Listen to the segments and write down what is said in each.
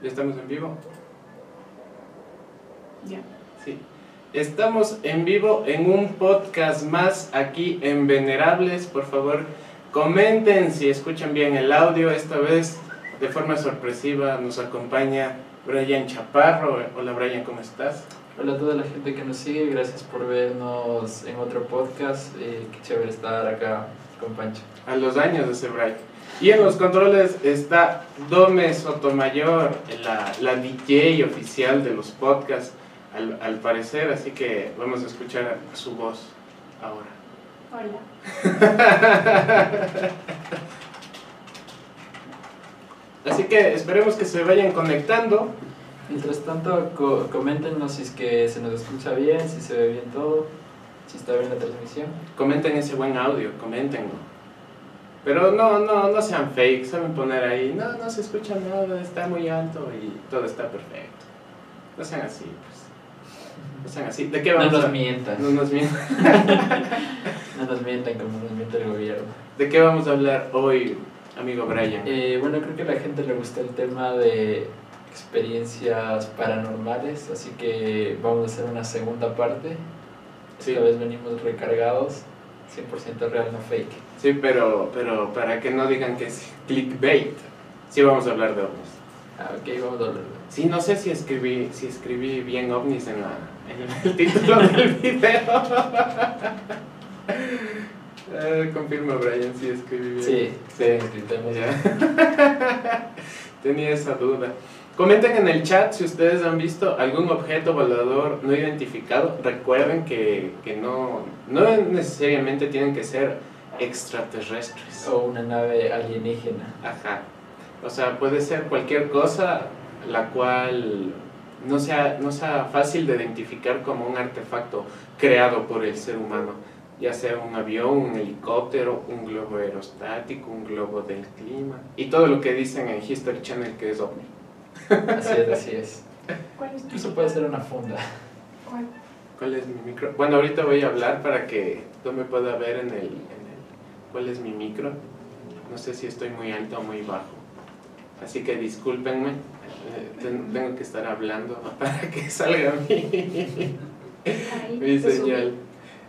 ¿Ya estamos en vivo? Ya. Sí. Estamos en vivo en un podcast más aquí en Venerables. Por favor, comenten si escuchan bien el audio. Esta vez, de forma sorpresiva, nos acompaña Brian Chaparro. Hola Brian, ¿cómo estás? Hola a toda la gente que nos sigue, gracias por vernos en otro podcast. Eh, qué chévere estar acá con Pancho. A los años de ese Brian. Y en los controles está Dome Sotomayor, la, la DJ oficial de los podcasts, al, al parecer, así que vamos a escuchar su voz ahora. Hola. Así que esperemos que se vayan conectando. Mientras tanto, co coméntenos si es que se nos escucha bien, si se ve bien todo, si está bien la transmisión. Comenten ese buen audio, comentenlo. Pero no, no, no sean fake, saben poner ahí, no, no se escucha nada, está muy alto y todo está perfecto. No sean así, pues. No sean así. ¿De qué No vamos nos a mientan, No nos mientan. no nos mientan como nos miente el gobierno. ¿De qué vamos a hablar hoy, amigo Brian? Eh, bueno, creo que a la gente le gusta el tema de experiencias paranormales, así que vamos a hacer una segunda parte. Sí. Esta vez venimos recargados, 100% real, no fake. Sí, pero, pero para que no digan que es clickbait, sí vamos a hablar de ovnis. Ah, ok, vamos a hablar. Sí, no sé si escribí, si escribí bien ovnis en, la, en el título del video. Eh, confirma, Brian, si escribí bien. Sí, sí. Ya. Tenía esa duda. Comenten en el chat si ustedes han visto algún objeto volador no identificado. Recuerden que, que no, no necesariamente tienen que ser extraterrestres. O una nave alienígena. Ajá. O sea, puede ser cualquier cosa la cual no sea, no sea fácil de identificar como un artefacto creado por el ser humano. Ya sea un avión, un helicóptero, un globo aerostático, un globo del clima. Y todo lo que dicen en History Channel que es ovni. Así es, así es. ¿Cuál es tu Incluso puede ser una funda. ¿Cuál? ¿Cuál es mi micro? Bueno, ahorita voy a hablar para que tú me pueda ver en el... ¿Cuál es mi micro? No sé si estoy muy alto o muy bajo. Así que discúlpenme. eh, ten- tengo que estar hablando para que salga mi, Ahí, mi señal.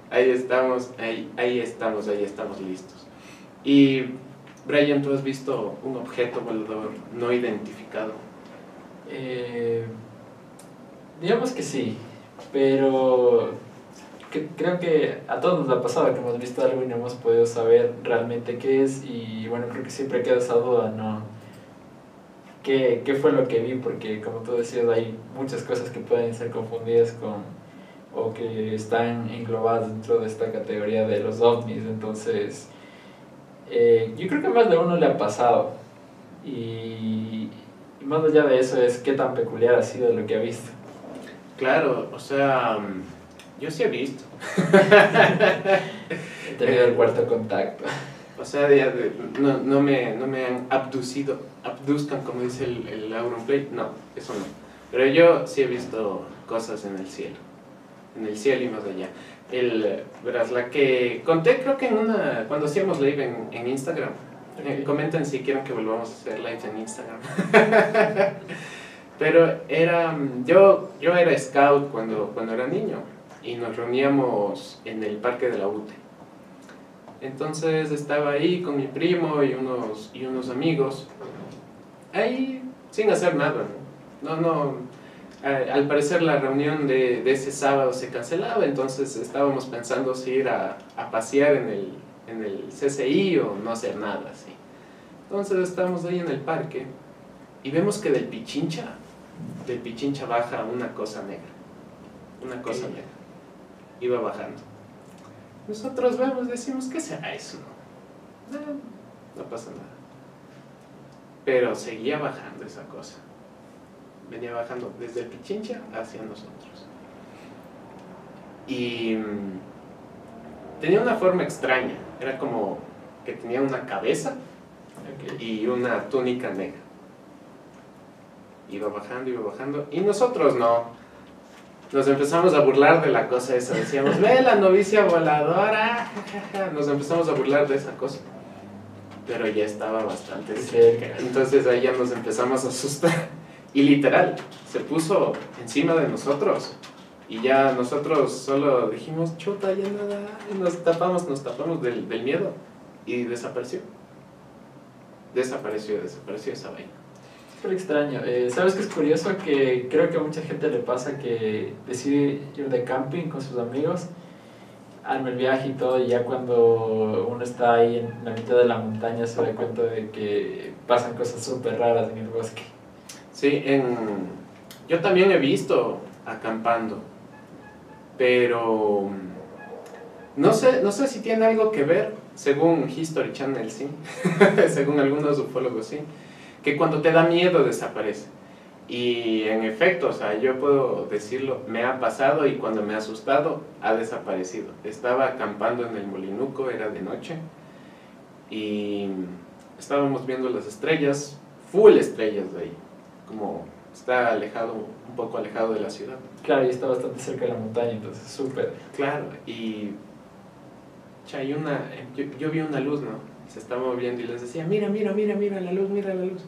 Ahí estamos, ahí, ahí estamos, ahí estamos listos. Y Brian, ¿tú has visto un objeto volador no identificado? Eh, digamos que sí, pero que- creo que a todos nos ha pasado que hemos visto algo y no hemos podido saber realmente qué es y bueno, creo que siempre queda esa duda, ¿no? ¿Qué, qué fue lo que vi? Porque como tú decías, hay muchas cosas que pueden ser confundidas con o que están englobadas dentro de esta categoría de los ovnis, entonces eh, yo creo que más de uno le ha pasado y, y más allá de eso es qué tan peculiar ha sido lo que ha visto. Claro, o sea, mm, yo sí he visto. He tenido el cuarto contacto. O sea, de- de- no, no, me, no me han abducido, abduzcan como dice el, el Auronplay, no, eso no. Pero yo sí he visto cosas en el cielo, en el cielo y más allá. El, verás, la que conté creo que en una, cuando hacíamos live en, en Instagram, eh, comenten si quieren que volvamos a hacer live en Instagram. Pero era, yo, yo era scout cuando, cuando era niño y nos reuníamos en el parque de la UTE. Entonces estaba ahí con mi primo y unos, y unos amigos, ahí sin hacer nada. No, no, al parecer la reunión de, de ese sábado se cancelaba, entonces estábamos pensando si ir a, a pasear en el, en el CCI o no hacer nada así. Entonces estábamos ahí en el parque y vemos que del Pichincha, del Pichincha baja una cosa negra, una cosa negra, iba bajando. Nosotros vemos, decimos, ¿qué será eso? No, no pasa nada. Pero seguía bajando esa cosa. Venía bajando desde el Pichincha hacia nosotros. Y mm, tenía una forma extraña. Era como que tenía una cabeza y una túnica negra. Iba bajando, iba bajando. Y nosotros no. Nos empezamos a burlar de la cosa esa. Decíamos, ve la novicia voladora. ja, ja, ja". Nos empezamos a burlar de esa cosa. Pero ya estaba bastante cerca. Entonces ahí ya nos empezamos a asustar. Y literal, se puso encima de nosotros. Y ya nosotros solo dijimos, chuta, ya nada. Y nos tapamos, nos tapamos del, del miedo. Y desapareció. Desapareció, desapareció esa vaina. Súper extraño. Eh, ¿Sabes qué es curioso? Que creo que a mucha gente le pasa que decide ir de camping con sus amigos, arma el viaje y todo, y ya cuando uno está ahí en la mitad de la montaña se da cuenta de que pasan cosas súper raras en el bosque. Sí, en... yo también he visto acampando, pero no sé, no sé si tiene algo que ver, según History Channel, sí, según algunos ufólogos, sí, que cuando te da miedo desaparece. Y en efecto, o sea, yo puedo decirlo, me ha pasado y cuando me ha asustado, ha desaparecido. Estaba acampando en el Molinuco, era de noche, y estábamos viendo las estrellas, full estrellas de ahí, como está alejado, un poco alejado de la ciudad. Claro, y está bastante cerca de la montaña, entonces súper. Claro, y hay una, yo, yo vi una luz, ¿no? Se estaba moviendo y les decía, mira, mira, mira, mira la luz, mira la luz.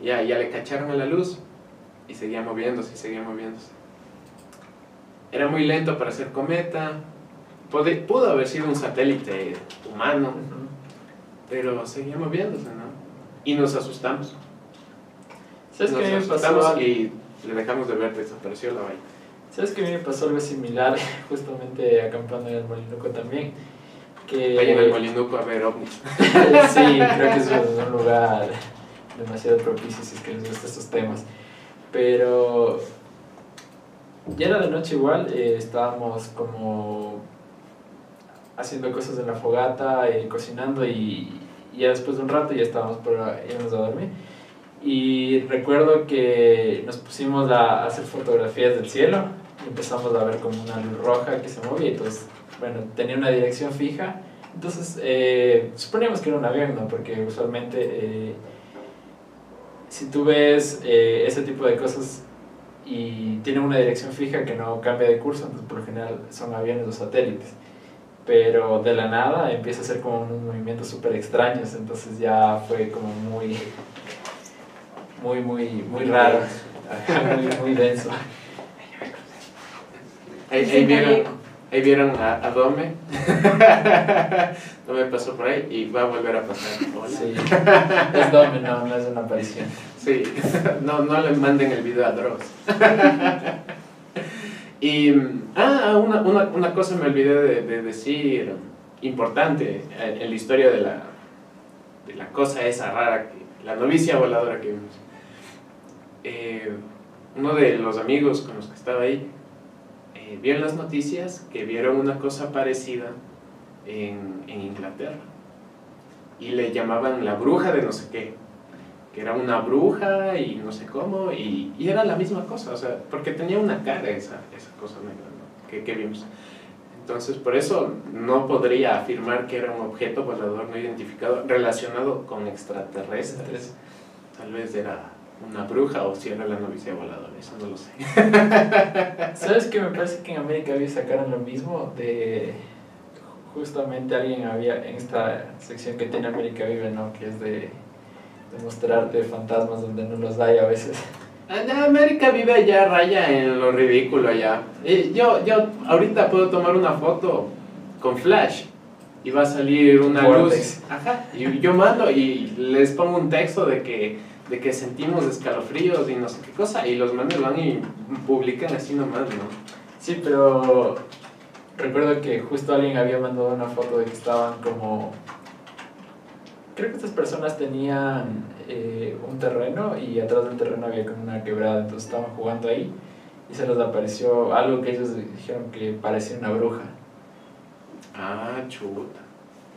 Y ya, ya le cacharon a la luz y seguía moviéndose, y seguía moviéndose. Era muy lento para ser cometa, pudo haber sido un satélite humano, pero seguía moviéndose, ¿no? Y nos asustamos. ¿Sabes nos qué pasó? asustamos algo? y le dejamos de ver, desapareció la vaina. ¿Sabes que a mí me pasó algo similar justamente acampando en el Molinuco también? Que... Vayan al Molinuco a ver ovnis. sí, creo que es un lugar demasiado propicio si es que les gustan estos temas. Pero ya era de noche igual, eh, estábamos como haciendo cosas en la fogata, eh, cocinando y, y ya después de un rato ya estábamos por irnos a dormir. Y recuerdo que nos pusimos a hacer fotografías del cielo empezamos a ver como una luz roja que se movía y entonces, bueno, tenía una dirección fija. Entonces, eh, suponíamos que era un avión, ¿no? Porque usualmente eh, si tú ves eh, ese tipo de cosas y tiene una dirección fija que no cambia de curso, entonces por lo general son aviones o satélites. Pero de la nada empieza a ser como unos movimientos súper extraños, entonces ya fue como muy, muy, muy, muy raro, muy, muy denso. Ahí, ahí vieron. Ahí vieron a, a Dome. no me pasó por ahí y va a volver a pasar. Hola. Sí, es Dome, no, no es una aparición. Sí, no, no le manden el video a Dross. y, ah, una, una, una cosa me olvidé de, de decir, importante en, en la historia de la, de la cosa esa rara, que, la novicia voladora que vimos. Eh, uno de los amigos con los que estaba ahí eh, vio en las noticias que vieron una cosa parecida en, en Inglaterra y le llamaban la bruja de no sé qué que era una bruja y no sé cómo, y, y era la misma cosa, o sea, porque tenía una cara esa, esa cosa negra ¿no? que, que vimos. Entonces, por eso no podría afirmar que era un objeto volador no identificado relacionado con extraterrestres. Tal vez era una bruja o si era la novicia voladora, eso no lo sé. ¿Sabes qué? Me parece que en América había sacaron lo mismo de... Justamente alguien había en esta sección que tiene América Vive, ¿no? Que es de, de mostrarte fantasmas donde no los hay a veces. Ah, América vive ya raya en lo ridículo ya. Y yo, yo ahorita puedo tomar una foto con flash y va a salir una Vortex. luz. Ajá. Y yo mando y les pongo un texto de que, de que sentimos escalofríos y no sé qué cosa. Y los manes van y publican así nomás, ¿no? Sí, pero recuerdo que justo alguien había mandado una foto de que estaban como... Creo que estas personas tenían eh, un terreno y atrás del terreno había como una quebrada, entonces estaban jugando ahí y se les apareció algo que ellos dijeron que parecía una bruja. Ah, chuta.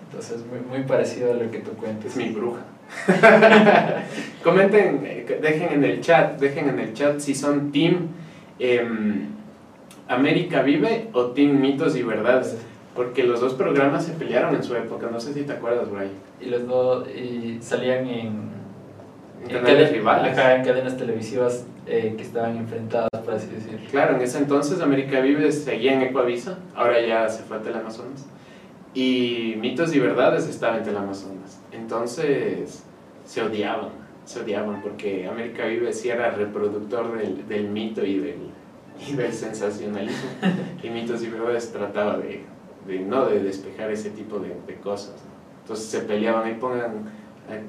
Entonces muy, muy parecido a lo que tú cuentas. Es mi bruja. Comenten, eh, dejen en el chat, dejen en el chat si son Team em, América Vive o Team Mitos y Verdades. Porque los dos programas se pelearon en su época, no sé si te acuerdas, Brian. Y los dos y salían en, En canales caden- rivales. en cadenas televisivas eh, que estaban enfrentadas, por así decirlo. Claro, en ese entonces América Vive seguía en Ecoavisa, ahora ya se fue a Teleamazonas. Y Mitos y Verdades estaba en Teleamazonas. Entonces se odiaban, se odiaban porque América Vive sí era reproductor del, del mito y del, y del sensacionalismo. y Mitos y Verdades trataba de, de, no de despejar ese tipo de, de cosas. ¿no? Entonces se peleaban y pongan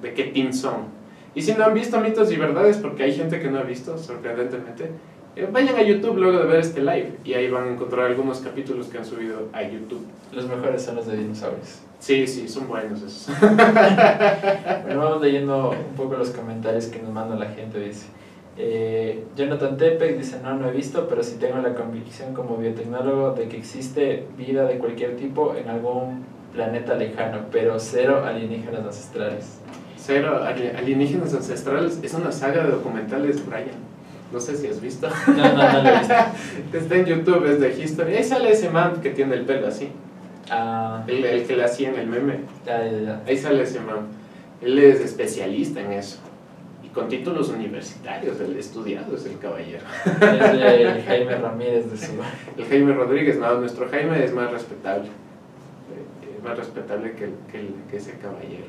de qué team son. Y si no han visto Mitos y Verdades, porque hay gente que no ha visto, sorprendentemente, eh, vayan a YouTube luego de ver este live y ahí van a encontrar algunos capítulos que han subido a YouTube. Los mejores son los de dinosaurios. Sí, sí, son buenos esos. Bueno, vamos leyendo un poco los comentarios que nos manda la gente. Dice eh, Jonathan Tepek dice: No, no he visto, pero sí tengo la convicción como biotecnólogo de que existe vida de cualquier tipo en algún planeta lejano, pero cero alienígenas ancestrales. Cero Ali- Alienígenas Ancestrales es una saga de documentales, Brian. No sé si has visto. No, no, no lo he visto. Está en YouTube, es de History. Ahí sale ese man que tiene el pelo así. Ah, El, el que le hacía en el meme. ya, ya, ya. Ahí sale ese man. Él es especialista en eso. Y con títulos universitarios, el estudiado es el caballero. Es de Jaime Ramírez de su. El Jaime Rodríguez, no, nuestro Jaime es más respetable. Eh, eh, más respetable que, el- que, el- que ese caballero.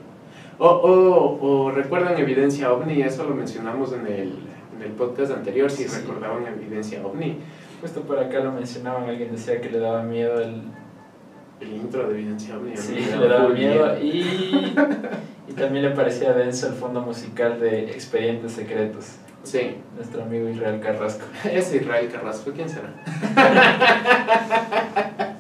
O, o, o recuerdan Evidencia OVNI, eso lo mencionamos en el, en el podcast anterior, si Sí. recordaban Evidencia OVNI. Justo por acá lo mencionaban, alguien decía que le daba miedo el. El intro de Evidencia OVNI. Sí, le daba miedo. Y, y también le parecía denso el fondo musical de Expedientes Secretos. Sí, Nuestro amigo Israel Carrasco. es Israel Carrasco, ¿quién será?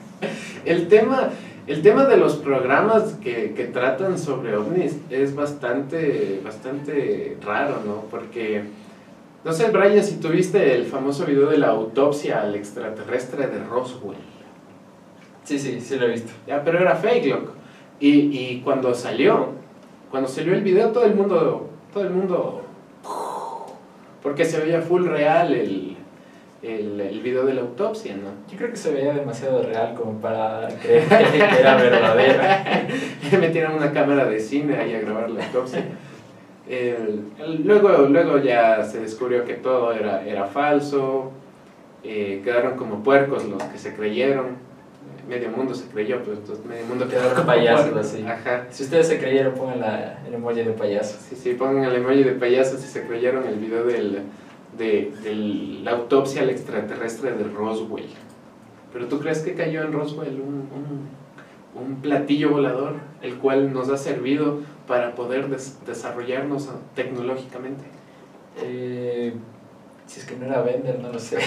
el, tema, el tema de los programas que, que tratan sobre ovnis es bastante, bastante raro, ¿no? Porque, no sé, Brian, si tuviste el famoso video de la autopsia al extraterrestre de Roswell. Sí, sí, sí lo he visto. Ya, pero era fake, loco. Y, y cuando salió, cuando salió el video, todo el mundo, todo el mundo, porque se veía full real el, el, el video de la autopsia, ¿no? Yo creo que se veía demasiado real como para creer que era verdadera. Le metieron una cámara de cine ahí a grabar la autopsia. El- el- luego, luego ya se descubrió que todo era, era falso, eh, quedaron como puercos los que se creyeron. Medio mundo se creyó, pues entonces medio mundo Quedaron como payasos puercos. así. Ajá. Si ustedes se creyeron, pongan la, el emoji de payaso. Sí, sí, pongan el emoji de payasos si se creyeron el video del, de, de la autopsia al extraterrestre de Roswell. Pero ¿tú crees que cayó en Roswell un, un, un platillo volador, el cual nos ha servido para poder des- desarrollarnos tecnológicamente? Eh, si es que no era Bender, no lo sé.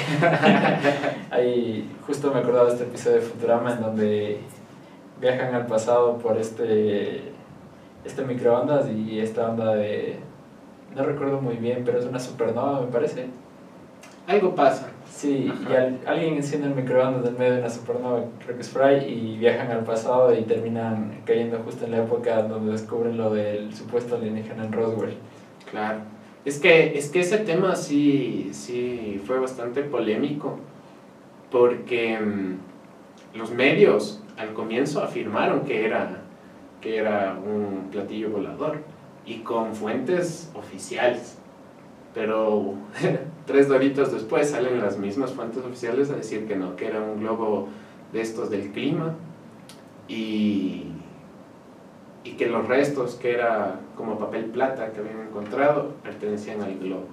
Ahí justo me acordaba de este episodio de Futurama en donde viajan al pasado por este, este microondas y esta onda de... No recuerdo muy bien, pero es una supernova, me parece. Algo pasa. Sí, Ajá. y al- alguien enciende el microondas en medio de una supernova, creo que es Fry, y viajan al pasado y terminan cayendo justo en la época donde descubren lo del supuesto alienígena en Roswell. Claro. Es que, es que ese tema sí, sí fue bastante polémico, porque mm, los medios al comienzo afirmaron que era, que era un platillo volador y con fuentes oficiales. Pero tres doritos después salen las mismas fuentes oficiales a decir que no, que era un globo de estos del clima y, y que los restos, que era como papel plata que habían encontrado, pertenecían al globo.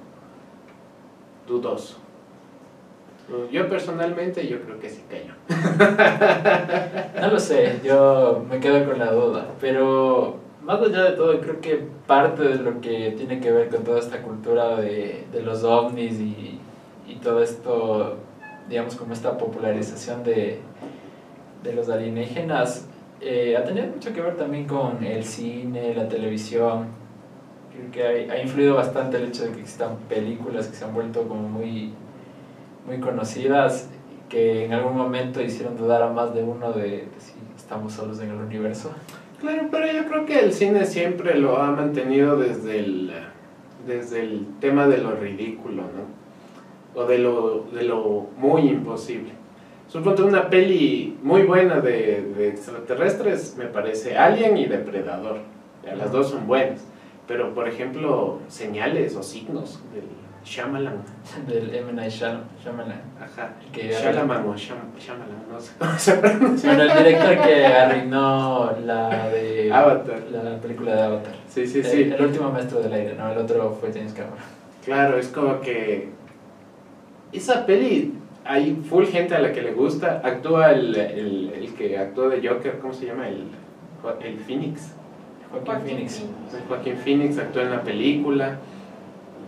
Dudoso. Yo personalmente yo creo que se cayó. No lo sé, yo me quedo con la duda, pero más allá de todo, creo que parte de lo que tiene que ver con toda esta cultura de, de los ovnis y, y todo esto, digamos, como esta popularización de, de los alienígenas, eh, ha tenido mucho que ver también con el cine, la televisión. Creo que ha influido bastante el hecho de que existan películas que se han vuelto como muy, muy conocidas que en algún momento hicieron dudar a más de uno de si estamos solos en el universo. Claro, pero yo creo que el cine siempre lo ha mantenido desde el, desde el tema de lo ridículo, ¿no? O de lo, de lo muy imposible. Suponte una peli muy buena de, de extraterrestres, me parece Alien y Depredador. Las dos son buenas. pero por ejemplo, señales o signos del Shyamalan. Del M. Night Shyam- Shyamalan. Ajá. Que Shyamalan o Shyam- Shyamalan, no sé cómo se pronuncia. Bueno, el director que arruinó la de... Avatar. La película de Avatar. Sí, sí, El- sí. El, último maestro del aire, ¿no? El otro fue James Cameron. Claro, es como que esa peli hay full gente a la que le gusta. Actúa el, el, el que actuó de Joker, ¿cómo se llama? El, el Phoenix. Joaquín Phoenix. Joaquín Phoenix actuó en la película,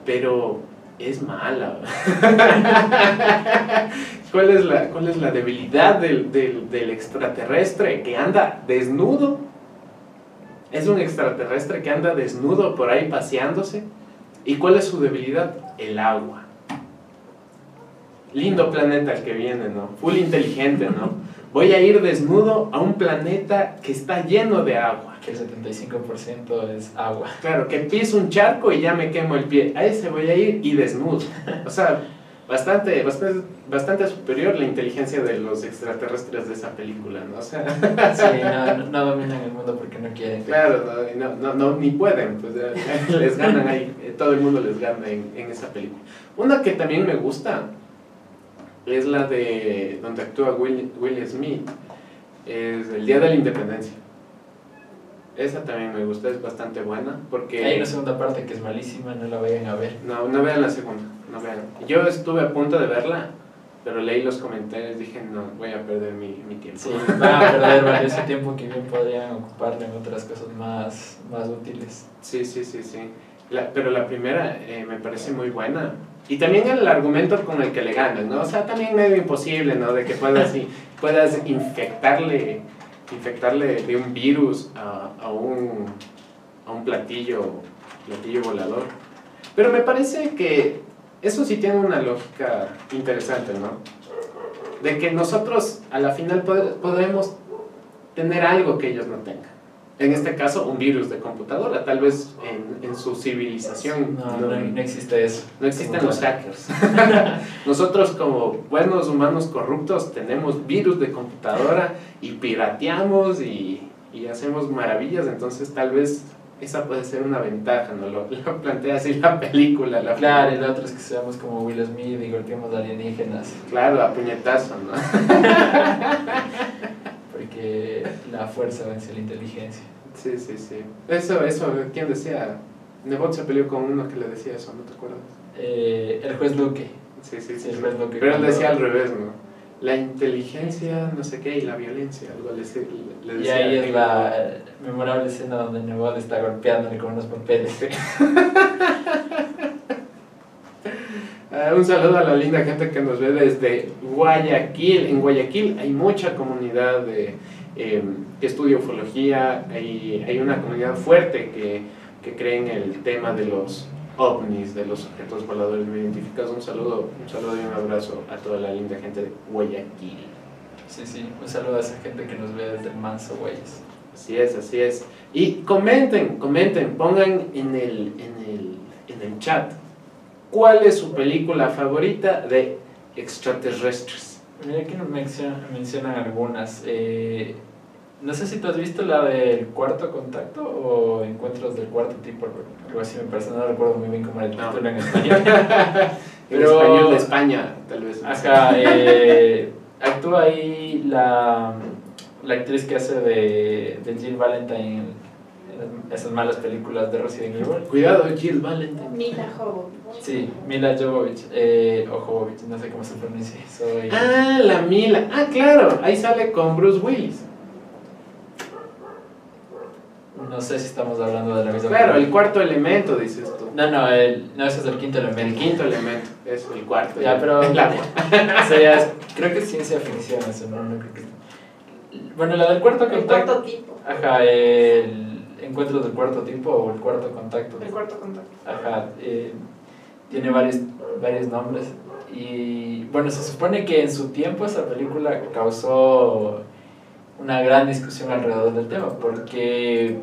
pero es mala. ¿Cuál es la, cuál es la debilidad del, del, del extraterrestre que anda desnudo? Es un extraterrestre que anda desnudo por ahí paseándose. ¿Y cuál es su debilidad? El agua. Lindo planeta el que viene, ¿no? Full inteligente, ¿no? Voy a ir desnudo a un planeta que está lleno de agua. Que el 75% es agua. Claro, que piso un charco y ya me quemo el pie. A ese voy a ir y desnudo. O sea, bastante, bastante, bastante superior la inteligencia de los extraterrestres de esa película, ¿no? O sea, Sí, no, no, dominan el mundo porque no quieren. claro, no, y no, no, ni pueden, pues les ganan ahí, eh, todo el mundo les gana en, en esa película. Una que también me gusta es la de donde actúa Will, Will Smith, es El Día de la Independencia. Esa también me gusta, es bastante buena porque... Hay una segunda parte que es malísima, no la vayan a ver. No, no vean la segunda, no vean. Yo estuve a punto de verla, pero leí los comentarios y dije, no, voy a perder mi, mi tiempo. Sí, van a perder valioso tiempo que bien podrían ocuparlo en otras cosas más, más útiles. Sí, sí, sí, sí. La- pero la primera eh, me parece muy buena. Y también el argumento con el que le ganan, ¿no? O sea, también medio imposible, ¿no? De que puedas, y- puedas infectarle, infectarle de un virus a, a un, a un platillo, platillo volador. Pero me parece que eso sí tiene una lógica interesante, ¿no? De que nosotros a la final pod- podemos tener algo que ellos no tengan. En este caso, un virus de computadora. Tal vez en, en su civilización No, no, no existe eso. no existen los hackers. Nosotros como buenos humanos corruptos tenemos virus de computadora y pirateamos y, y hacemos maravillas, entonces tal vez esa puede ser una ventaja, ¿no? Lo, lo plantea así la película. La Claro, y la otra es que seamos como Will Smith y golpeemos alienígenas. Claro, a puñetazo, ¿no? Porque la fuerza vence la inteligencia. Sí, sí, sí. Eso, eso, ¿quién decía? Nebot se peleó con uno que le decía eso, ¿no te acuerdas? Eh, el juez Luque. Sí, sí, Sí, el juez Luque. Pero él decía al revés, ¿no? La inteligencia, no sé qué, y la violencia, algo le, le Y decía. ahí es la eh, memorable escena donde Nebot está golpeándole con unos papeles. Ah, un saludo a la linda gente que nos ve desde Guayaquil. En Guayaquil hay mucha comunidad de, eh, que estudia ufología, hay, hay una comunidad fuerte que, que cree en el tema de los ovnis, de los objetos voladores no identificados. Un saludo, un saludo y un abrazo a toda la linda gente de Guayaquil. Sí, sí. Un saludo a esa gente que nos ve desde el Manso, güeyes. Así es, así es. Y comenten, comenten, pongan en el, en el, en el chat cuál es su película favorita de extraterrestres. Mira que nos mencion- mencionan algunas. Eh, no sé si tú has visto la del cuarto contacto o encuentros del cuarto tipo, algo así me parece, no recuerdo muy bien cómo era el No. título en español. En Pero- español de España, tal vez. Acá eh, actúa ahí la, la actriz que hace de, de Jill Valentine en esas malas películas de Resident Evil. Cuidado, Jill Valentine. Mila Jovovich. Sí, Mila Jovovich, eh, o Jovovich, no sé cómo se pronuncia. Soy... Ah, la Mila. Ah, claro, ahí sale con Bruce Willis. No sé si estamos hablando de la misma Claro, el cuarto elemento, dices tú. No, no, el, no, ese es el quinto El elemento. quinto elemento, es el cuarto. Ya, pero El agua. o sea, ya es- creo que es ciencia ficción eso, no, no creo que... Bueno, la del cuarto El contacto... cuarto tipo. Ajá, el encuentro del cuarto tipo o el cuarto contacto. El cuarto contacto. Ajá, eh, tiene varios, varios nombres. Y bueno, se supone que en su tiempo esa película causó una gran discusión alrededor del tema, porque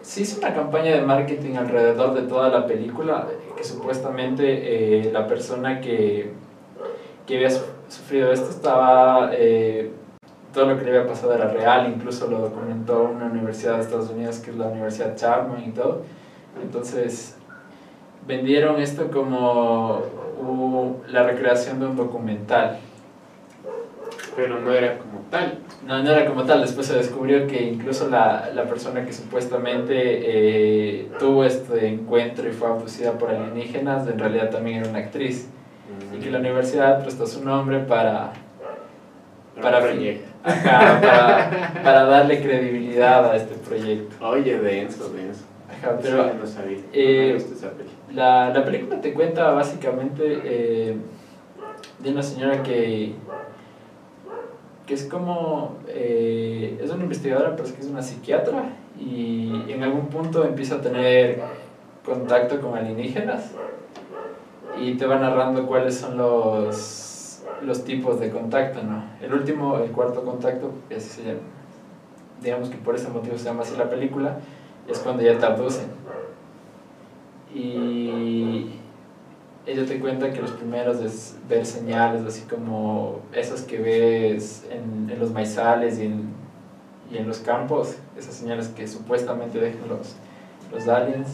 se hizo una campaña de marketing alrededor de toda la película, que supuestamente eh, la persona que, que había su- sufrido esto estaba... eh, todo lo que le había pasado era real, incluso lo documentó una universidad de Estados Unidos, que es la Universidad Chapman y todo. Entonces, vendieron esto como uh, la recreación de un documental. Pero no era como tal. No, no era como tal. Después se descubrió que incluso la, la persona que supuestamente eh, tuvo este encuentro y fue abducida por alienígenas, en realidad también era una actriz. Y que la universidad prestó su nombre para, para, proyecto. Ajá, para, para darle credibilidad a este proyecto. Oye, denso, denso. Ajá, Pero ya no sabía. eh, no esa. La, la película te cuenta básicamente eh, de una señora que, que es como, eh, es una investigadora, pero es que es una psiquiatra y en algún punto empieza a tener contacto con alienígenas y te va narrando cuáles son los, los tipos de contacto, ¿no? El último, el cuarto contacto, que así digamos que por ese motivo se llama así la película, es cuando ya te abducen. Y ella te cuenta que los primeros es ver señales así como esas que ves en, en los maizales y en, y en los campos, esas señales que supuestamente dejan los, los aliens.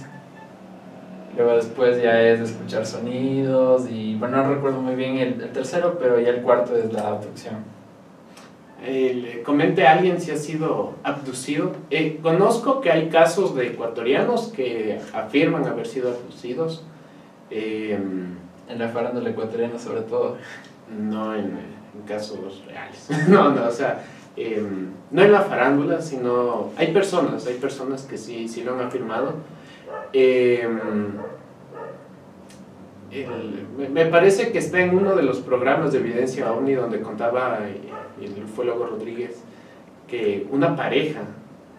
Luego después ya es escuchar sonidos y bueno, no recuerdo muy bien el, el tercero, pero ya el cuarto es la abducción. Eh, le comente a alguien si ha sido abducido. Eh, conozco que hay casos de ecuatorianos que afirman haber sido abducidos. Eh, En la farándula ecuatoriana sobre todo. no en, en casos reales. no, no, o sea, eh, no en la farándula, sino hay personas, hay personas que sí, sí lo han afirmado. El- me- parece que está en uno de los programas de evidencia OVNI donde contaba eh, el ufólogo Rodríguez que una pareja,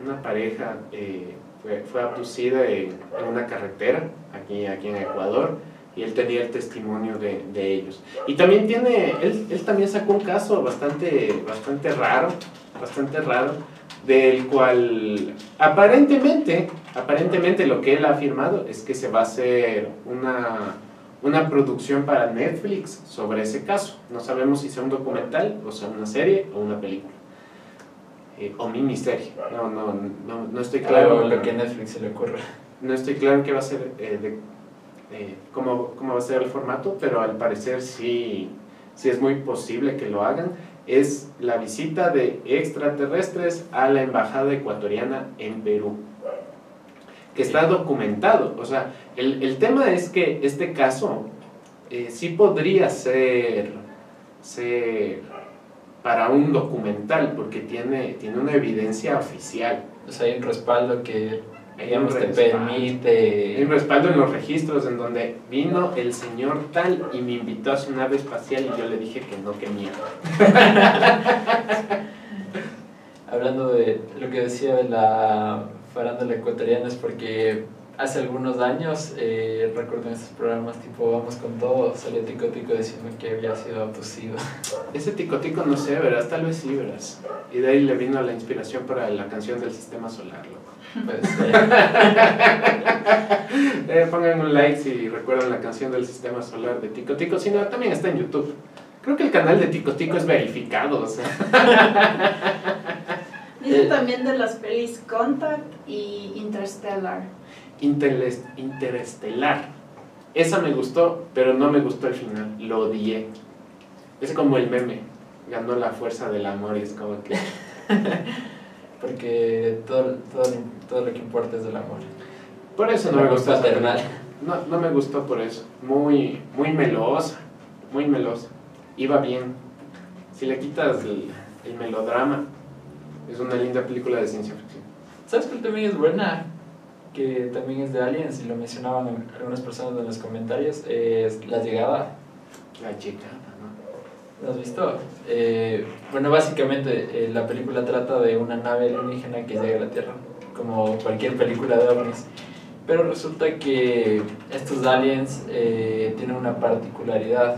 una pareja eh, fue, fue abducida en, en una carretera aquí, aquí en Ecuador y él tenía el testimonio de, de ellos. Y también tiene, él, él también sacó un caso bastante, bastante raro, bastante raro, del cual aparentemente, aparentemente lo que él ha afirmado es que se va a hacer una, una producción para Netflix sobre ese caso. No sabemos si sea un documental, o sea una serie o una película. Eh, o miniserie. No, no, no, no estoy claro. Lo que a Netflix se le ocurre. No estoy claro en qué va a ser, eh, de- eh, cómo, cómo va a ser el formato, pero al parecer sí, sí es muy posible que lo hagan. Es la visita de extraterrestres a la embajada ecuatoriana en Perú, que está documentado. O sea, el, el tema es que este caso eh, sí podría ser, ser para un documental, porque tiene, tiene una evidencia oficial. O sea, hay un respaldo que, digamos, te permite... Hay un respaldo en los registros en donde vino el señor tal y me invitó a su nave espacial y yo le dije que no, que mierda. Hablando de lo que decía de la farándula ecuatoriana es porque hace algunos años, eh, recuerdo en estos programas tipo Vamos con todo, salía Tico Tico diciendo que había sido abducido. Ese ticotico no sé, verás, tal vez sí, verás. Y de ahí le vino la inspiración para la canción del sistema solar, loco. Pues, eh, Eh, pongan un like si recuerdan la canción del sistema solar de Tico Tico, si no, también está en YouTube. Creo que el canal de Tico Tico es verificado, o sea. Dice Eh. también de las pelis Contact y Interstellar. Interes- Interestelar. Esa me gustó, pero no me gustó el final. Lo odié. Es como el meme. Ganó la fuerza del amor y es como que... porque todo, todo, todo lo que importa es del amor. Por eso no El me gustó. paternal. No, no me gustó por eso. Muy, muy melosa. Muy melosa. Iba bien. Si le quitas el, el melodrama, es una linda película de ciencia ficción. ¿Sabes cuál también es buena? Que también es de Aliens y lo mencionaban algunas personas en los comentarios. Es La Llegada. La chica, ¿no? ¿Lo has visto? Eh, bueno, básicamente eh, la película trata de una nave alienígena que llega a la Tierra, como cualquier película de ovnis. Pero resulta que estos aliens eh, tienen una particularidad,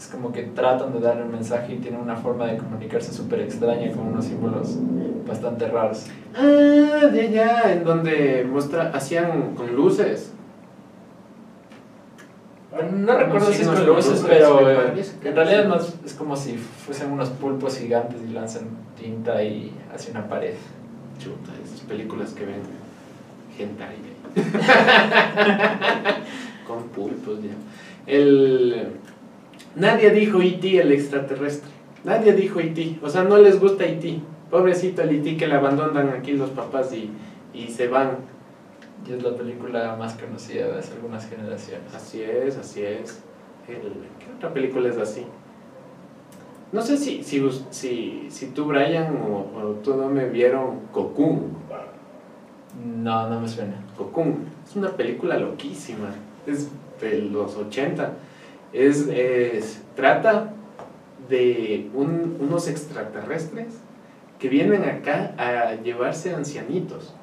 es como que tratan de darle un mensaje y tienen una forma de comunicarse súper extraña con unos símbolos bastante raros. Ah, de allá, en donde muestra, hacían con luces. Bueno, no recuerdo si es con luces, pero eh, que en realidad sí. más es como si fuesen unos pulpos gigantes y lanzan tinta y hacia una pared. Chuta, esas películas que ven hentai. con pulpos ya. El... Nadie dijo E.T. el extraterrestre. Nadie dijo E.T. O sea, no les gusta E.T. Pobrecito el E.T. que le abandonan aquí los papás y, y se van. Y es la película más conocida de hace algunas generaciones. Así es, así es. ¿Qué otra película es así? No sé si, si, si, si tú, Brian, o, o tú no me vieron Cocoon. No, no me suena. Cocoon. Es una película loquísima. Es de los 80. Es, es- trata de un- unos extraterrestres que vienen acá a llevarse ancianitos.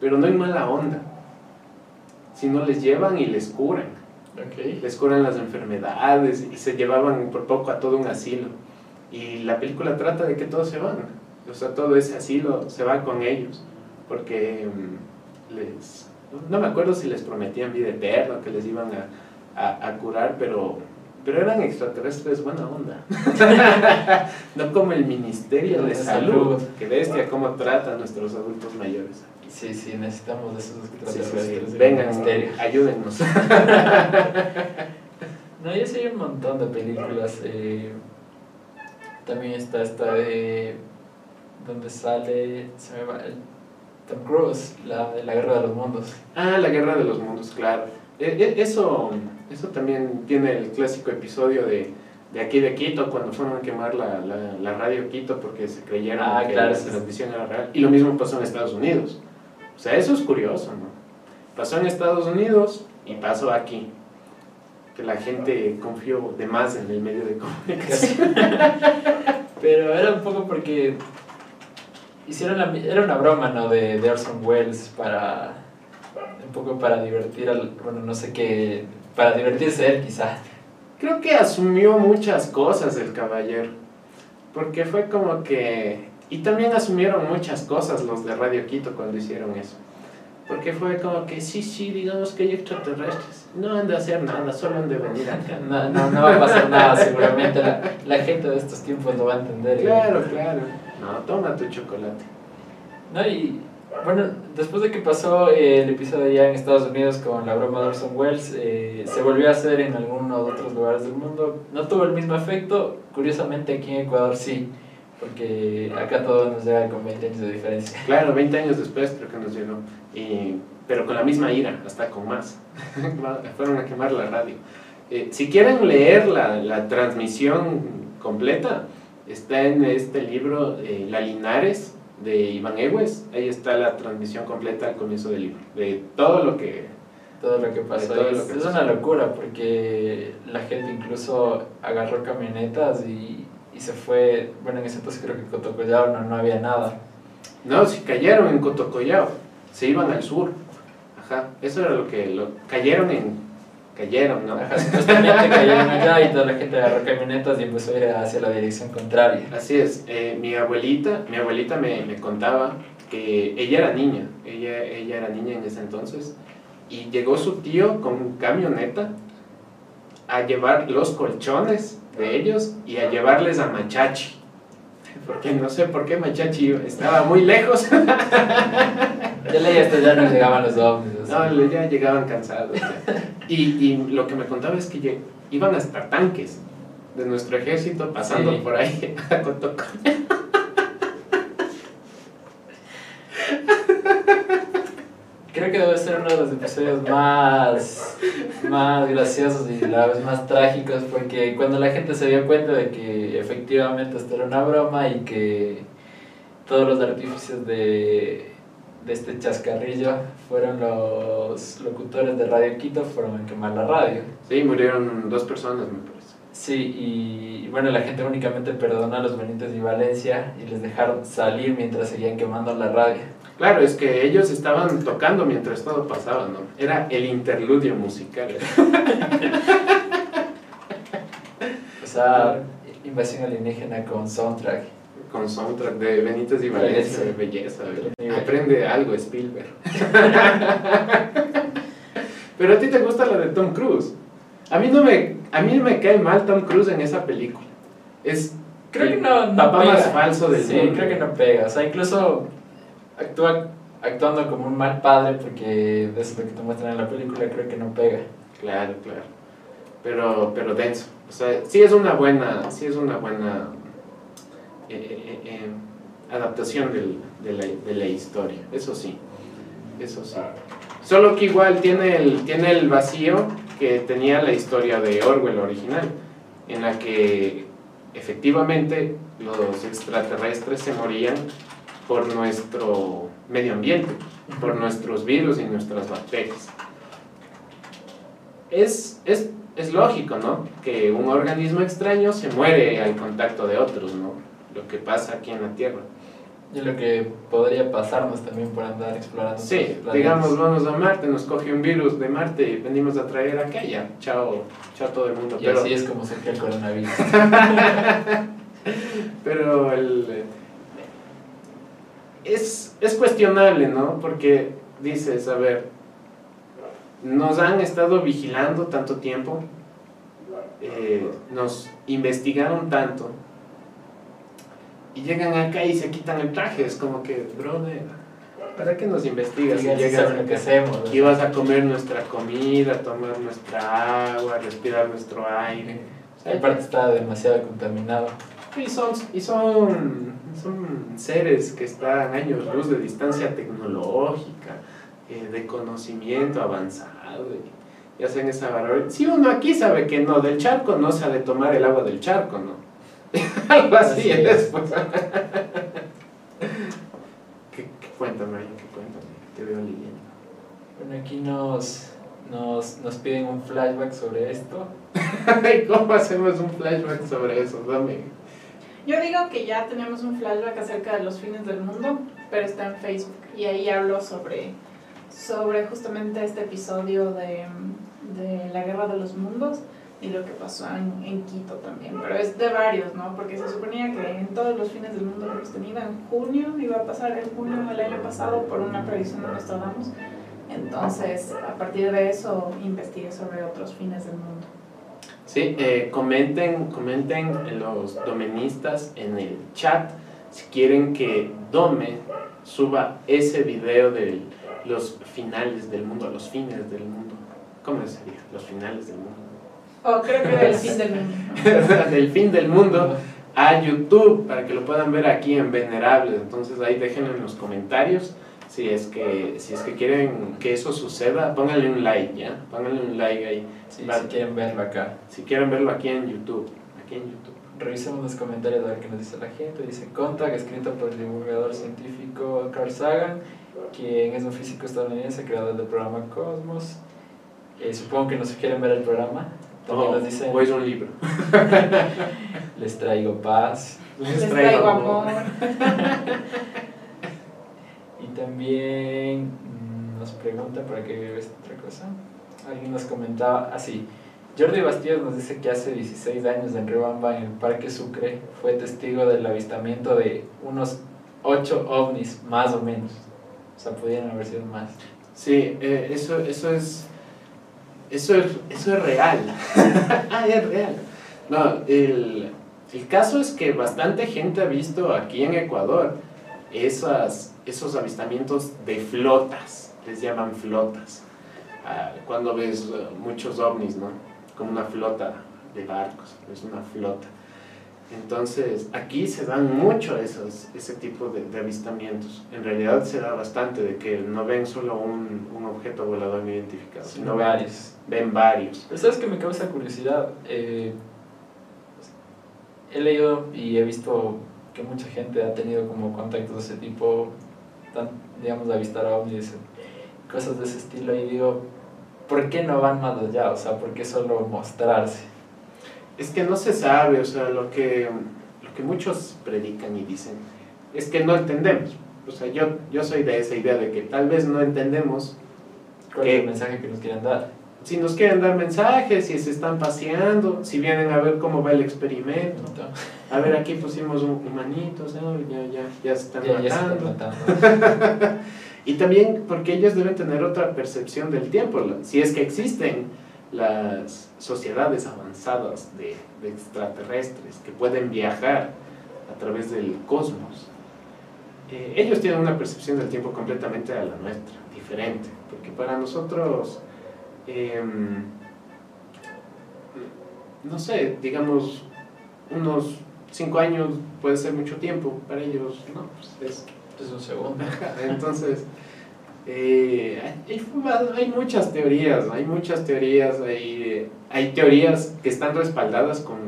Pero no en mala onda. Sino les llevan y les curan. Ok. Les curan las enfermedades y se llevaban por poco a todo un asilo. Y la película trata de que todos se van. O sea, todo ese asilo se va con ellos. Porque mm, les... No me acuerdo si les prometían vida eterna, que les iban a, a- a curar, pero, pero eran extraterrestres buena onda. no como el Ministerio de De Salud, Salud. que bestia cómo trata a nuestros adultos mayores. Sí, sí, necesitamos de esos Sí, sí, extraterrestres. sí. del Vengan, ayúdennos. No, yo sé hay un montón de películas. eh, también está esta de. donde sale. Se me va. el- Tom Cruise, la de la Guerra de los Mundos. Ah, la guerra de los mundos, claro. E- e- Eso, eso también tiene el clásico episodio de, de aquí de Quito, cuando fueron a quemar la, la, la radio Quito porque se creyeron Ah, que claro, la sí, transmisión era real. Y lo mismo pasó en Estados Unidos. O sea, eso es curioso, ¿no? Pasó en Estados Unidos y pasó aquí. Que la gente confió de más en el medio de comunicación. Pero era un poco porque. Hicieron la, era una broma, ¿no? De, de Orson Welles para. Un poco para divertir al. Bueno, no sé qué. Para divertirse él, quizá. Creo que asumió muchas cosas el caballero. Porque fue como que... Y también asumieron muchas cosas los de Radio Quito cuando hicieron eso. Porque fue como que sí, sí, digamos que hay extraterrestres. No han de hacer nada, solo han de venir acá. No, no, no va a pasar nada, seguramente. La, la gente de estos tiempos lo va a entender. Claro, claro. No, toma tu chocolate. No, y bueno, después de que pasó eh, el episodio ya en Estados Unidos con la broma de Orson Welles, eh, se volvió a hacer en algunos otros lugares del mundo. No tuvo el mismo efecto, curiosamente aquí en Ecuador sí, porque acá todo nos llega con 20 años de diferencia. Claro, 20 años después creo que nos llegó. Pero con la misma ira, hasta con más. Fueron a quemar la radio. Eh, si quieren leer la, la transmisión completa, está en este libro eh, La Linares de Iván Egues. Ahí está la transmisión completa al comienzo del libro. De todo lo que... Todo lo que pasó. Todo lo es, que es pasó. una locura porque la gente incluso agarró camionetas y, y se fue. Bueno, en ese entonces creo que Cotocollao no, no había nada. No, si cayeron en Cotocollao, se iban al sur. Ajá, eso era lo que... Lo, cayeron en... Cayeron, ¿no? Supuestamente cayeron allá y toda la gente agarró camionetas y empezó a ir hacia la dirección contraria. Así es, eh, mi abuelita, mi abuelita me, me contaba que ella era niña, ella, ella era niña en ese entonces, y llegó su tío con camioneta a llevar los colchones de ellos y a llevarles a Machachi. Porque no sé por qué Machachi estaba muy lejos. Ya leí hasta ya no llegaban los ovnis. No, ya llegaban cansados. Y, y lo que me contaba es que iban hasta tanques de nuestro ejército pasando Sí. por ahí a Cotoco. Creo que debe ser uno de los episodios más, más graciosos y la vez más trágicos porque cuando la gente se dio cuenta de que efectivamente esto era una broma y que todos los artífices de, de este chascarrillo fueron los locutores de Radio Quito, fueron a quemar la radio. Sí, murieron dos personas. Sí, y bueno, la gente únicamente perdonó a los Benítez y Valencia y les dejaron salir mientras seguían quemando la radio. Claro, es que ellos estaban tocando mientras todo pasaba, ¿no? Era el interludio musical. O sea, invasión alienígena con soundtrack. Con soundtrack de Benítez y Valencia, de belleza. Nivel. Aprende algo, Spielberg. Pero a ti te gusta la de Tom Cruise. A mí no me, a mí me cae mal Tom Cruise en esa película. Es Creo que no, no papá pega. más falso del sí, mundo. creo que no pega. O sea, incluso actúa actuando como un mal padre, porque eso es lo que te muestran en la película, creo que no pega. Claro, claro. Pero, pero denso. O sea, sí es una buena, sí es una buena eh, eh, eh, adaptación del, de, la, de la historia. Eso sí. Eso sí. Solo que igual tiene el, tiene el vacío que tenía la historia de Orwell original, en la que efectivamente los extraterrestres se morían por nuestro medio ambiente, por nuestros virus y nuestras bacterias. Es, es, es lógico, ¿no? Que un organismo extraño se muere al contacto de otros, ¿no? Lo que pasa aquí en la Tierra. Y lo que podría pasarnos también por andar explorando. Sí, digamos, vamos a Marte, nos coge un virus de Marte y venimos a traer aquella. Chao, chao todo el mundo. Y Pero, así es como surgió el coronavirus. pero el, es, es cuestionable, ¿no? Porque dices, a ver, nos han estado vigilando tanto tiempo, eh, nos investigaron tanto, y llegan acá y se quitan el traje. Es como que, brother, ¿para qué nos investigas? Digan si llegas que hacemos. Aquí vas a comer nuestra comida, tomar nuestra agua, respirar nuestro aire. O sea, Aparte está demasiado contaminado. y son, y son, son seres que están años luz de distancia tecnológica, eh, de conocimiento avanzado. Y, y hacen esa barbaridad. Si uno aquí sabe que no, del charco no se ha de tomar el agua del charco, ¿no? Algo así, Así es. es. pues. ¿Qué, qué, cuéntame, qué cuéntame, te veo leyendo. Bueno, aquí nos, nos, nos piden un flashback sobre esto. ¿Y ¿Cómo hacemos un flashback sobre eso? Dame. Yo digo que ya tenemos un flashback acerca de los fines del mundo, pero está en Facebook. Y ahí hablo sobre, sobre justamente este episodio de, de la guerra de los mundos y lo que pasó en, en Quito también. Pero es de varios, ¿no? Porque se suponía que en todos los fines del mundo hemos tenido, en junio, iba a pasar en junio del año pasado por una predicción de Nostradamus. Entonces, a partir de eso, investigué sobre otros fines del mundo. Sí, eh, comenten, comenten los domenistas en el chat si quieren que Dome suba ese video de los finales del mundo, los fines del mundo. ¿Cómo sería? Los finales del mundo. O creo que del fin del mundo. del fin del mundo a YouTube para que lo puedan ver aquí en Venerables. Entonces ahí déjenlo en los comentarios si es que si es que quieren que eso suceda, pónganle un like, ¿ya? Pónganle un like ahí. Sí, si quieren verlo acá. Si quieren verlo aquí en YouTube, aquí en YouTube. Revisemos los comentarios a ver qué nos dice la gente. Dice Contact, escrito por el divulgador científico Carl Sagan, quien es un físico estadounidense, creador del programa Cosmos. Eh, supongo que nos quieren ver el programa. También O, nos dicen, o es un libro. les traigo paz. Les traigo amor. Y también mm, nos pregunta para qué ves otra cosa. Alguien nos comentaba así. Jordi Bastías nos dice que hace 16 años en Riobamba, en el Parque Sucre, fue testigo del avistamiento de unos 8 ovnis, más o menos. O sea, pudieran haber sido más. Sí, eh, eso, eso es. Eso es, eso es real. ah, es real. No, el, el caso es que bastante gente ha visto aquí en Ecuador esas, esos avistamientos de flotas, les llaman flotas. Ah, cuando ves eh, muchos ovnis, ¿no? Como una flota de barcos, es una flota. Entonces, aquí se dan mucho esos, ese tipo de, de avistamientos. En realidad se da bastante de que no ven solo un, un objeto volador no identificado, Sino varios. ven varios. Pero sabes que me causa curiosidad. Eh, he leído y he visto que mucha gente ha tenido como contactos de ese tipo, tan- digamos, de avistar a ovnis, cosas de ese estilo, y digo, ¿por qué no van más allá? O sea, ¿por qué solo mostrarse? Es que no se sabe, o sea, lo que, lo que muchos predican y dicen es que no entendemos. O sea, yo, yo soy de esa idea de que tal vez no entendemos ¿Cuál es el mensaje que nos quieren dar? si nos quieren dar mensajes, si se están paseando, si vienen a ver cómo va el experimento. A ver, aquí pusimos un humanito, ya, ya, ya se están Ya, ya se están matando. Y también porque ellos deben tener otra percepción del tiempo, si es que existen las sociedades avanzadas de, de extraterrestres que pueden viajar a través del cosmos. eh, ellos tienen una percepción del tiempo completamente a la nuestra, diferente, porque para nosotros, em, no sé, digamos, unos cinco años puede ser mucho tiempo, para ellos no, pues es, Es un segundo. entonces, eh, hay, hay muchas teorías, hay muchas teorías, hay, hay teorías que están respaldadas con,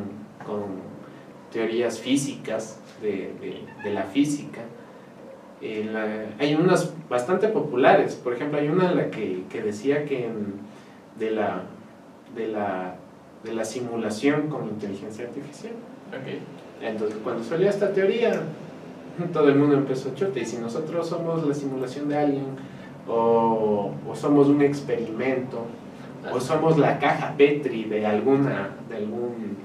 con teorías físicas de, de, de la física. Eh, la- hay unas bastante populares, por ejemplo, hay una en la que, que decía que de, la, de, la, de la simulación con inteligencia artificial. Entonces, cuando salió esta teoría, todo el mundo empezó chute. Y si nosotros somos la simulación de alguien, o, o somos un experimento, o somos la caja Petri de alguna, de algún,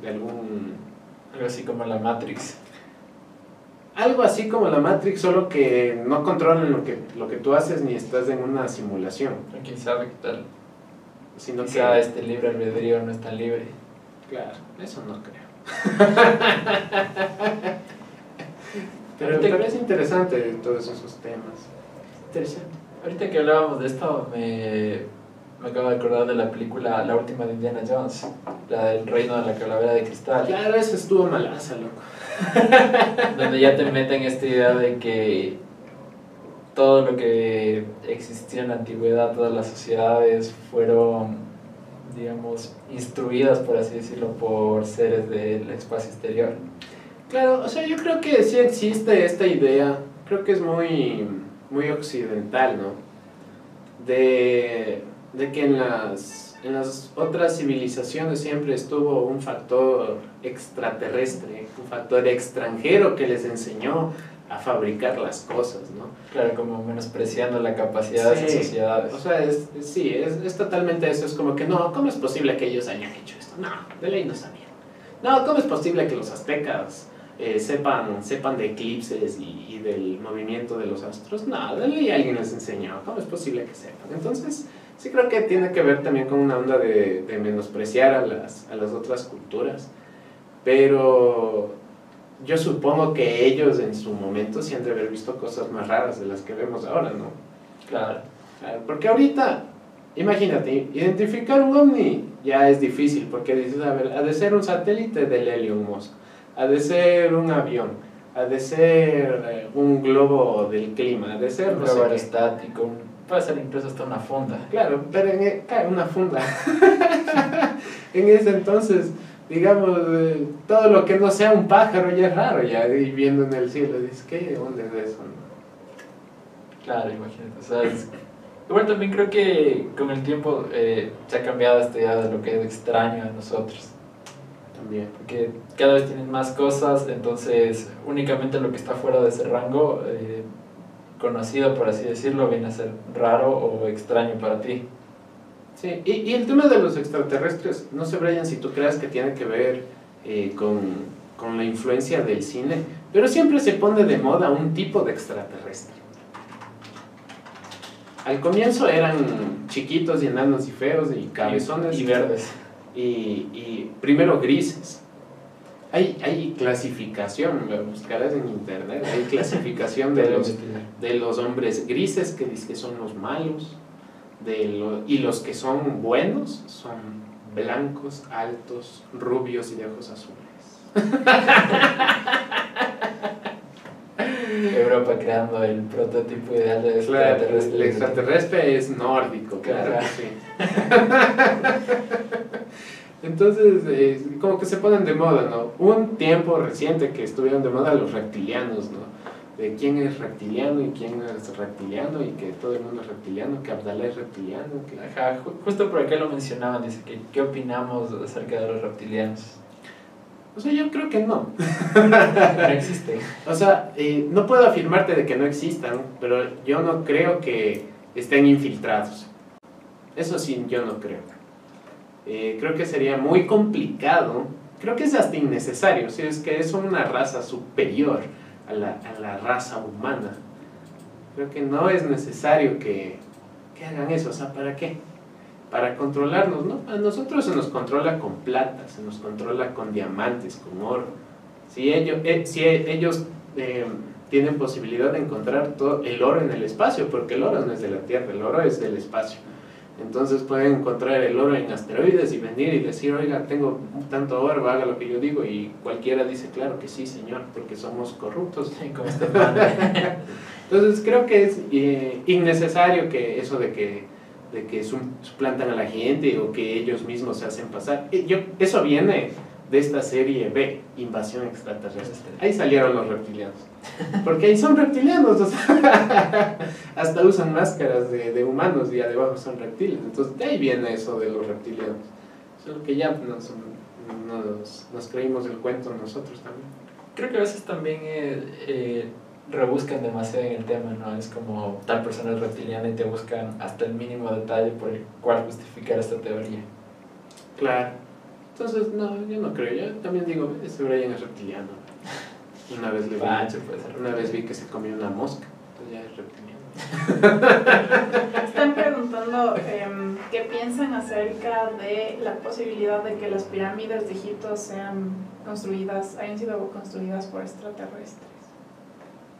de algún, Algo así como la Matrix. algo así como la Matrix, solo que no controlan lo que, lo que tú haces ni estás en una simulación, quién sabe qué tal. sino que, Quizá este libre albedrío no es tan libre. claro, eso no creo. pero, pero es interesante todos esos temas. Interesante. Ahorita que hablábamos de esto, me, me acabo de acordar de la película La última de Indiana Jones, la del reino de la calavera de cristal, Claro, eso estuvo malaza, loco. donde ya te meten esta idea de que todo lo que existió en la antigüedad, todas las sociedades fueron, digamos, instruidas, por así decirlo, por seres del espacio exterior. Claro, o sea, yo creo que sí existe esta idea, creo que es muy, muy occidental, ¿no? De, de que en las, en las otras civilizaciones siempre estuvo un factor extraterrestre, un factor extranjero que les enseñó a fabricar las cosas, ¿no? Claro, como menospreciando la capacidad de esas sociedades. O sea, es- sí, es, es totalmente eso. Es como que no, ¿cómo es posible que ellos hayan hecho esto? No, de ley no sabían. No, ¿cómo es posible que los aztecas eh, sepan, sepan de eclipses y, y del movimiento de los astros? De ley alguien les enseñó. ¿Cómo es posible que sepan? Entonces, sí creo que tiene que ver también con una onda de, de menospreciar a las, a las otras culturas. Pero yo supongo que ellos en su momento sí han de haber visto cosas más raras de las que vemos ahora, ¿no? Claro. Claro, porque ahorita, imagínate, identificar un ovni ya es difícil, porque dices, a ver, ha de ser un satélite del Elon Musk, ha de ser un avión, ha de ser eh, un globo del clima, ha de ser, Un no globo aerostático, puede ser incluso hasta una funda. Claro, pero en, e- cae una funda. en ese entonces, digamos, eh, todo lo que no sea un pájaro ya es raro, ya, y viendo en el cielo, dices, ¿qué onda es eso? no? Claro, imagínate. O sea, es- Igual también creo que con el tiempo eh, se ha cambiado esta idea de lo que es extraño a nosotros. También. Porque cada vez tienen más cosas, entonces únicamente lo que está fuera de ese rango eh, conocido, por así decirlo, viene a ser raro o extraño para ti. Sí, y, y el tema de los extraterrestres, no sé, Brian, si tú creas que tiene que ver eh, con, con la influencia del cine, pero siempre se pone de moda un tipo de extraterrestre. Al comienzo eran chiquitos y enanos y feos y cabezones Y verdes. Y, y primero grises. Hay, hay clasificación, lo buscarás en internet, hay clasificación de los, de los hombres grises que dice que son los malos de lo- y los que son buenos son blancos, altos, rubios y de ojos azules. Europa creando el prototipo ideal de Claro, extraterrestre. el extraterrestre es nórdico, claro sí. Entonces, eh, como que se ponen de moda, ¿no? Un tiempo reciente que estuvieron de moda los reptilianos, ¿no? De quién es reptiliano y quién es reptiliano y que todo el mundo es reptiliano, que Abdalá es reptiliano, que... Ajá, ju- justo por acá lo mencionaban, dice que qué opinamos acerca de los reptilianos. O sea, yo creo que no. No existe. O sea, eh, no puedo afirmarte de que no existan, pero yo no creo que estén infiltrados. Eso sí, yo no creo. Eh, creo que sería muy complicado, creo que es hasta innecesario, si es que es una raza superior a la, a la raza humana. Creo que no es necesario que, que hagan eso, o sea, ¿para qué? Para controlarnos, ¿no? A nosotros se nos controla con plata, se nos controla con diamantes, con oro. Si ellos, eh, si ellos eh, tienen posibilidad de encontrar todo el oro en el espacio, porque el oro no es de la Tierra, el oro es del espacio. Entonces pueden encontrar el oro en asteroides y venir y decir, oiga, tengo tanto oro, haga lo que yo digo. Y cualquiera dice, claro que sí, señor, porque somos corruptos. Como este Entonces creo que es eh, innecesario que eso de que, de que suplantan a la gente o que ellos mismos se hacen pasar. Yo, eso viene de esta serie B, Invasión Extraterrestre. Ahí salieron los reptilianos. Porque ahí son reptilianos, o sea, hasta usan máscaras de, de, humanos y debajo son reptiles. Entonces de ahí viene eso de los reptilianos. Solo que ya nos, nos, nos creímos el cuento nosotros también. Creo que a veces también eh, eh, rebuscan demasiado en el tema, ¿no? Es como tal persona es reptiliana y te buscan hasta el mínimo detalle por el cual justificar esta teoría. Claro. Entonces, no, yo no creo. Yo también digo, este Brian es reptiliano. Una vez, le vi, una vez vi que se comió una mosca. Entonces ya es reptiliano. Están preguntando eh, qué piensan acerca de la posibilidad de que las pirámides de Egipto sean construidas, hayan sido construidas por extraterrestres.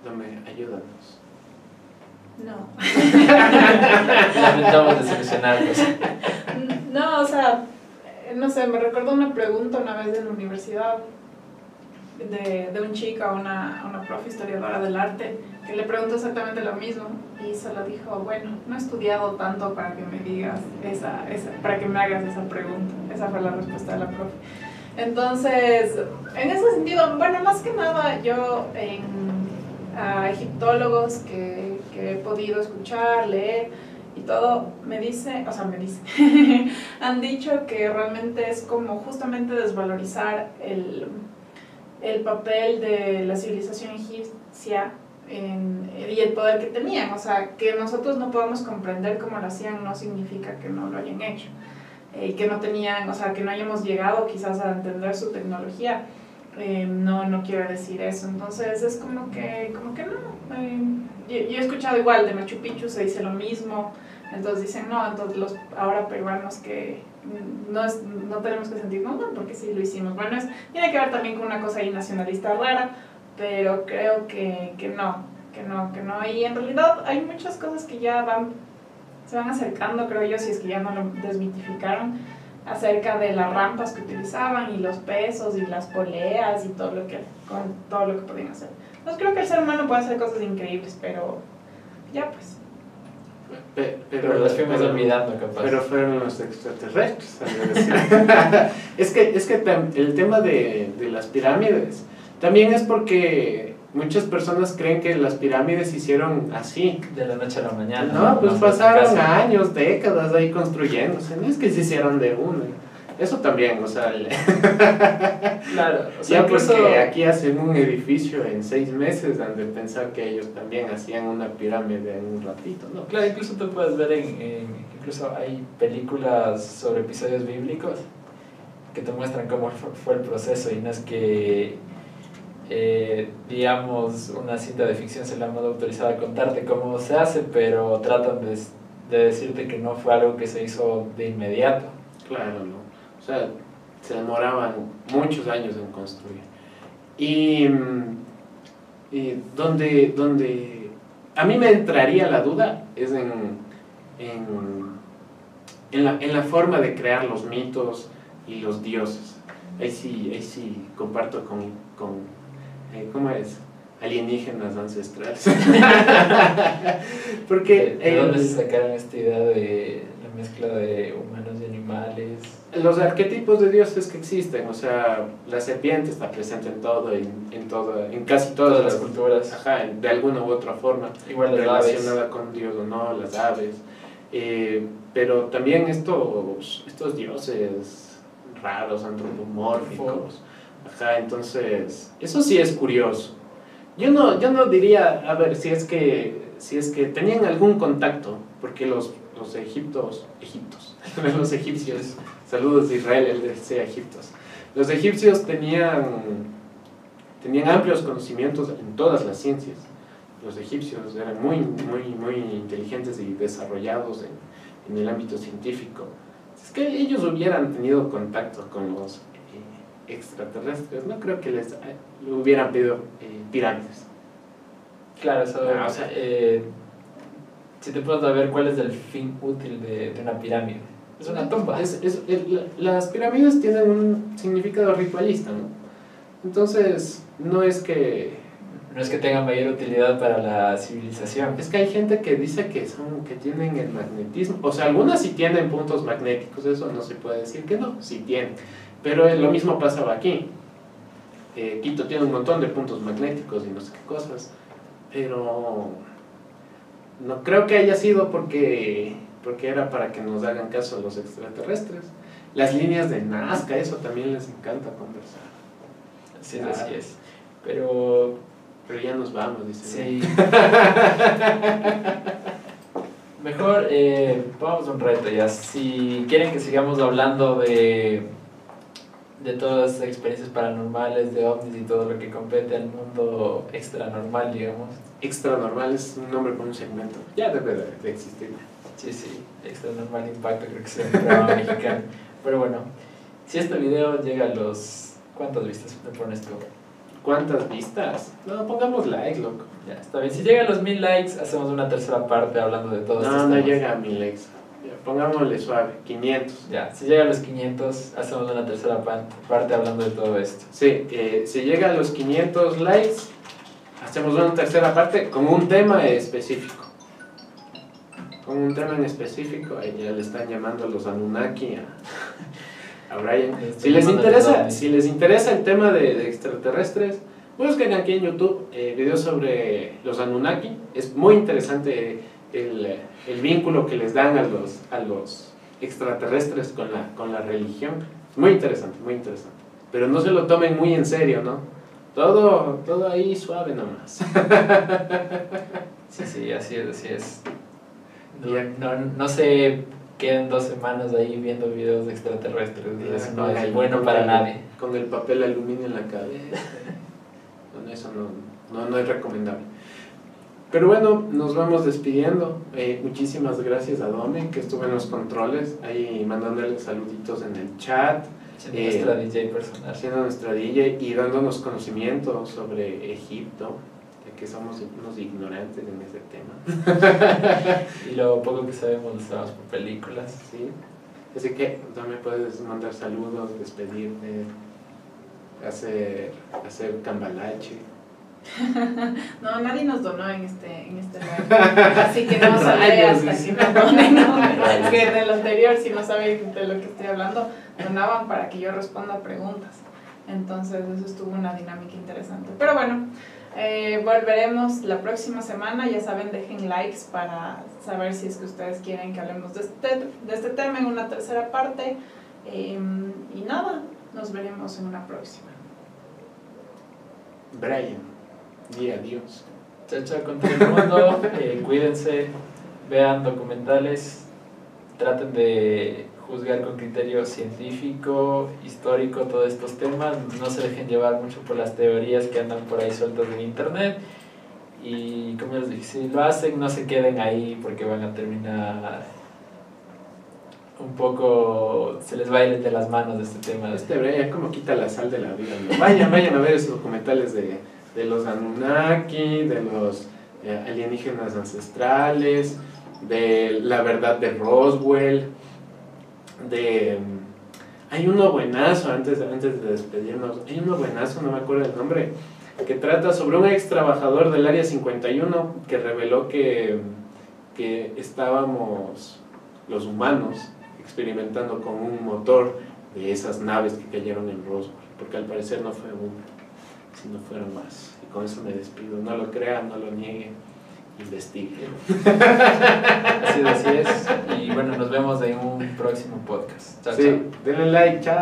Dame, ayúdanos. No. Lamentamos decepcionarlos. No, o sea, no sé, me recuerdo una pregunta una vez en la universidad de, de un chico a una, una profe historiadora del arte que le preguntó exactamente lo mismo y solo dijo, bueno, no he estudiado tanto para que me digas esa, esa, para que me hagas esa pregunta. Esa fue la respuesta de la profe. Entonces, en ese sentido, bueno, más que nada yo en a egiptólogos que, que he podido escuchar, leer, y todo, me dice, o sea, me dice, han dicho que realmente es como justamente desvalorizar el, el papel de la civilización egipcia en, y el poder que tenían. O sea, que nosotros no podamos comprender cómo lo hacían no significa que no lo hayan hecho. Eh, y que no tenían, o sea, que no hayamos llegado quizás a entender su tecnología. Eh, no, no quiero decir eso. Entonces es como que, como que no. Eh, yo, he escuchado igual de Machu Picchu, se dice lo mismo. Entonces dicen, no, entonces los ahora peruanos que no, es, no tenemos que sentir, no, no, porque sí lo hicimos. Bueno, es, tiene que ver también con una cosa ahí nacionalista rara, pero creo que, que no, que no, que no. Y en realidad hay muchas cosas que ya van, se van acercando, creo yo, si es que ya no lo desmitificaron, acerca de las rampas que utilizaban y los pesos y las poleas y todo lo que, con todo lo que podían hacer. Entonces creo que el ser humano puede hacer cosas increíbles, pero ya pues. pero, pero las fuimos olvidando, capaz. Pero fueron los extraterrestres. es que, es que el tema de, de las pirámides también es porque muchas personas creen que las pirámides se hicieron así. De la noche a la mañana. No, pues pasaron años, décadas ahí construyéndose. No es que se hicieron de una. Eso también, o sea. claro, o sea, ya porque aquí hacen un edificio en seis meses, han de pensar que ellos también hacían una pirámide en un ratito, ¿no? Claro, incluso tú puedes ver en, en. Incluso hay películas sobre episodios bíblicos que te muestran cómo fue el proceso y no es que eh, digamos, una cinta de ficción se le ha autorizado a contarte cómo se hace, pero tratan de, de, decirte que no fue algo que se hizo de inmediato. Claro, ¿no? O sea, se demoraban muchos años en construir. Y, y donde, donde a mí me entraría la duda es en, en, en, la, en la forma de crear los mitos y los dioses. Ahí sí, ahí sí comparto con, ¿cómo es? Alienígenas ancestrales. Porque... ¿De, dónde se sacaron esta idea de la mezcla de humanos y animales? Los arquetipos de dioses que existen, o sea, la serpiente está presente en todo, en, en, todo, en casi todas, las, culturas, ajá, de alguna u otra forma, Igual relacionada con Dios o no, las aves. Eh, pero también estos, estos dioses raros, antropomórficos, Ajá, entonces, eso sí es curioso. Yo no, yo no diría, a ver, si es que, si es que tenían algún contacto, porque los, los egiptos, egiptos, los egipcios, saludos de Israel, él decía egiptos, los egipcios tenían, tenían amplios conocimientos en todas las ciencias. Los egipcios eran muy, muy, muy inteligentes y desarrollados en, en el ámbito científico. Es que ellos hubieran tenido contacto con los extraterrestres, no creo que les hubieran pedido eh, pirámides. Claro, eso, Ah, o sea- eh, si te puedes ver cuál es el fin útil de, de una pirámide. Es una tumba. Es- es- la- las pirámides tienen un significado ritualista, ¿no? Entonces, no es que... No es que tenga mayor utilidad para la civilización. Es que hay gente que dice que son que tienen el magnetismo. O sea, algunas sí tienen puntos magnéticos, eso no se puede decir que no, sí tienen. Pero lo mismo pasaba aquí. Eh, Quito tiene un montón de puntos magnéticos y no sé qué cosas. Pero no creo que haya sido porque, porque era para que nos hagan caso los extraterrestres. Las líneas de Nazca, eso también les encanta conversar. Sí, Claro. así es. Pero Pero ya nos vamos, dicen. sí. Mejor eh, pongamos un reto ya. Si quieren que sigamos hablando de, de todas las experiencias paranormales, de ovnis y todo lo que compete al mundo extra normal, digamos. Extra normal es un nombre para un segmento. Ya debe de, de existir. Sí, sí, extra normal impacto, creo que es un programa mexicano. Pero bueno, si este video llega a los. ¿Cuántas vistas me pones tú? ¿Cuántas vistas? No, pongamos like, loco. Ya, está bien. Si llega a los mil likes, hacemos una tercera parte hablando de estos No, no temas. llega a mil likes. Pongámosle suave, 500. Ya, si llega a los 500, hacemos una tercera parte hablando de todo esto. Sí, eh, si llega a los 500 likes, hacemos una tercera parte con un tema específico. Con un tema en específico, ahí ya le están llamando los Anunnaki a, a Brian. Si les, interesa, si les interesa el tema de, de extraterrestres, busquen aquí en YouTube eh, videos sobre los Anunnaki. Es muy interesante el, el vínculo que les dan a los, a los extraterrestres con la, con la religión. Muy interesante, muy interesante. Pero no se lo tomen muy en serio, ¿no? Todo, todo ahí suave nomás. Sí, sí, así es, así es. No, no, no se queden dos semanas ahí viendo videos de extraterrestres. Eso no es bueno para nadie. Con el papel aluminio en la cabeza. No, eso no, no, no es recomendable. Pero bueno, nos vamos despidiendo. Eh, muchísimas gracias a Dome, que estuvo en los controles, ahí mandándole saluditos en el chat, Siendo Eh, nuestra DJ personal. haciendo nuestra DJ y dándonos conocimiento sobre Egipto, ya que somos unos ignorantes en ese tema. Y lo poco que sabemos lo sabemos por películas. ¿sí? Así que Dome puedes mandar saludos, despedirte, hacer, hacer cambalache. No, nadie nos donó en este, en este live. Así que no sabré hasta que nos donen. ¿no? Es que en el anterior, si no saben de lo que estoy hablando, donaban para que yo responda preguntas. Entonces, eso estuvo una dinámica interesante. Pero bueno, eh, volveremos la próxima semana. Ya saben, dejen likes para saber si es que ustedes quieren que hablemos de este, de este tema en una tercera parte. Eh, y nada, nos veremos en una próxima. Brian, di adiós. Chao, chao con todo el mundo. eh, cuídense, vean documentales, traten de juzgar con criterio científico, histórico todos estos temas. No se dejen llevar mucho por las teorías que andan por ahí sueltas en internet. Y como les dije, si lo hacen, no se queden ahí porque van a terminar un poco. Se les va a ir de las manos de este tema. Este Brian como quita la sal de la vida. ¿no? Vayan, vayan a ver esos documentales de, de los Anunnaki, de los eh, alienígenas ancestrales, de la verdad de Roswell, de... Hay uno buenazo, antes, antes de despedirnos, hay uno buenazo, no me acuerdo el nombre, que trata sobre un ex trabajador del Área 51 que reveló que, que estábamos los humanos experimentando con un motor de esas naves que cayeron en Roswell, porque al parecer no fue una, sino fueron más. Y con eso me despido. No lo crean, no lo nieguen, investiguen. Así es, así es. Y bueno, nos vemos en un próximo podcast. Chao, Sí, chao. denle like, chao.